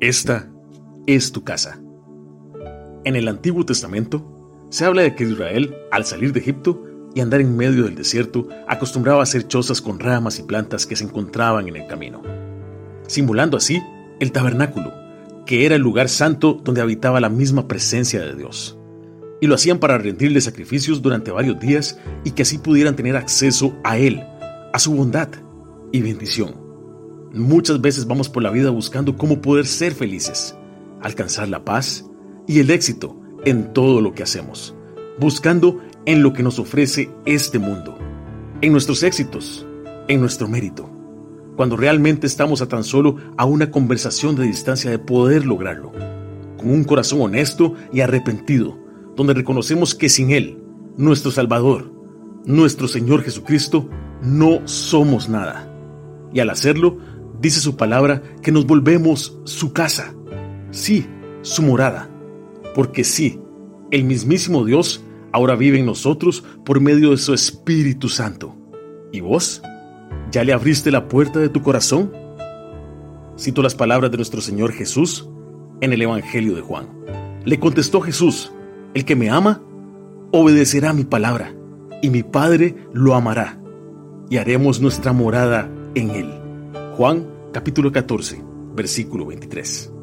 Esta es tu casa. En el Antiguo Testamento se habla de que Israel, al salir de Egipto y andar en medio del desierto, acostumbraba a hacer chozas con ramas y plantas que se encontraban en el camino, simulando así el tabernáculo, que era el lugar santo donde habitaba la misma presencia de Dios. Y lo hacían para rendirle sacrificios durante varios días y que así pudieran tener acceso a Él, a su bondad y bendición. Muchas veces vamos por la vida buscando cómo poder ser felices, alcanzar la paz y el éxito en todo lo que hacemos, buscando en lo que nos ofrece este mundo, en nuestros éxitos, en nuestro mérito, cuando realmente estamos a tan solo a una conversación de distancia de poder lograrlo, con un corazón honesto y arrepentido, donde reconocemos que sin Él, nuestro Salvador, nuestro Señor Jesucristo, no somos nada. Y al hacerlo, dice su palabra que nos volvemos su casa, sí, su morada, porque sí, el mismísimo Dios ahora vive en nosotros por medio de su Espíritu Santo. ¿Y vos? ¿Ya le abriste la puerta de tu corazón? Cito las palabras de nuestro Señor Jesús en el Evangelio de Juan. Le contestó Jesús, el que me ama, obedecerá mi palabra, y mi Padre lo amará, y haremos nuestra morada en él. Juan capítulo 14, versículo 23.